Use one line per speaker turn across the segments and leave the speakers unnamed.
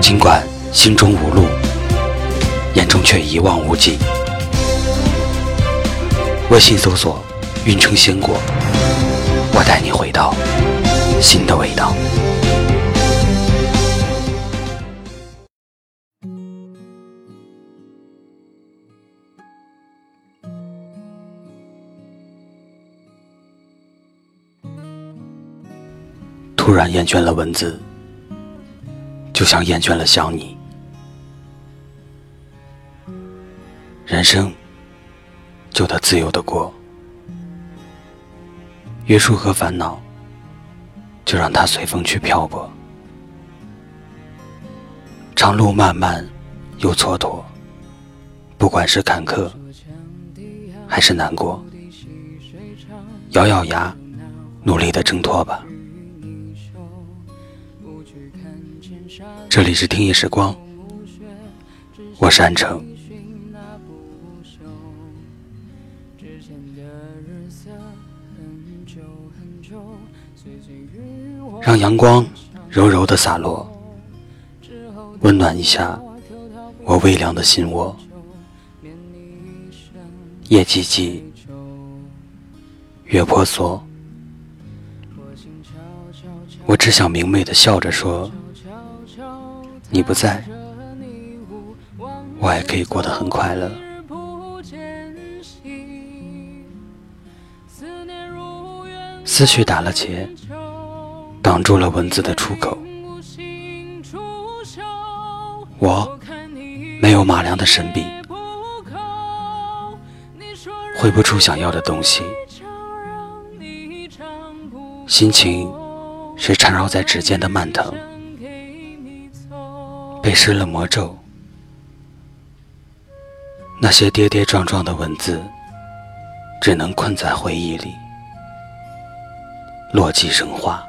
尽管心中无路，眼中却一望无际。微信搜索“运城鲜果”，我带你回到新的味道。突然厌倦了文字。就像厌倦了想你，人生就得自由的过，约束和烦恼就让它随风去漂泊。长路漫漫又蹉跎，不管是坎坷还是难过，咬咬牙，努力的挣脱吧。这里是听夜时光，我是安城。让阳光柔柔的洒落，温暖一下我微凉的心窝。夜寂寂，月婆娑，我只想明媚的笑着说。你不在，我也可以过得很快乐。思绪打了结，挡住了文字的出口。我没有马良的神笔，绘不出想要的东西。心情是缠绕在指尖的蔓藤。被施了魔咒，那些跌跌撞撞的文字，只能困在回忆里，落寂生花。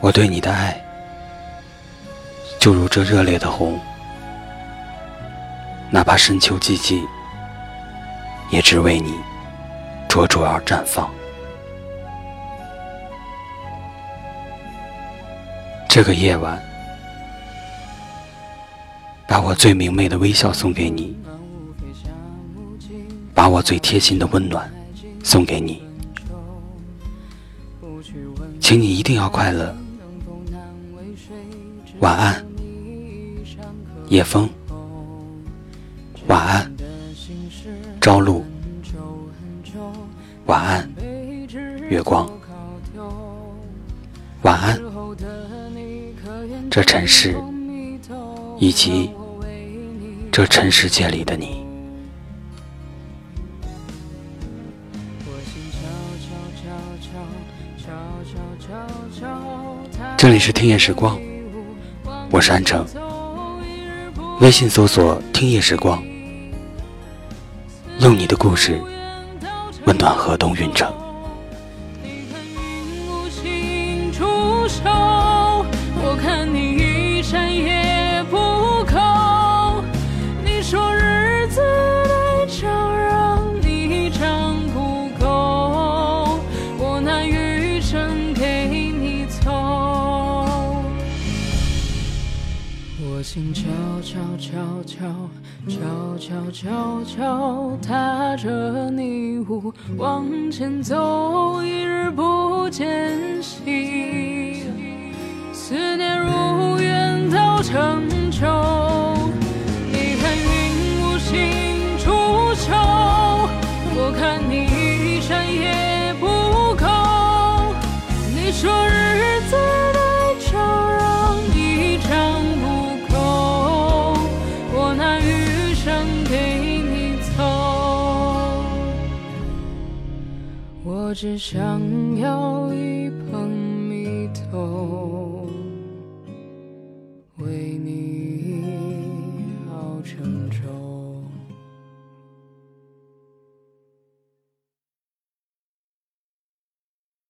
我对你的爱，就如这热烈的红，哪怕深秋寂静，也只为你灼灼而绽放。这个夜晚，把我最明媚的微笑送给你，把我最贴心的温暖送给你，请你一定要快乐。晚安，夜风。晚安，朝露。晚安，月光。晚安。这尘世，以及这尘世界里的你。这里是听夜时光，我是安城。微信搜索“听夜时光”，用你的故事温暖河东运城。
悄悄悄悄悄悄悄悄踏着泥雾往前走，一日不见兮，思念如远到成只想要一捧蜜豆，为你熬成粥。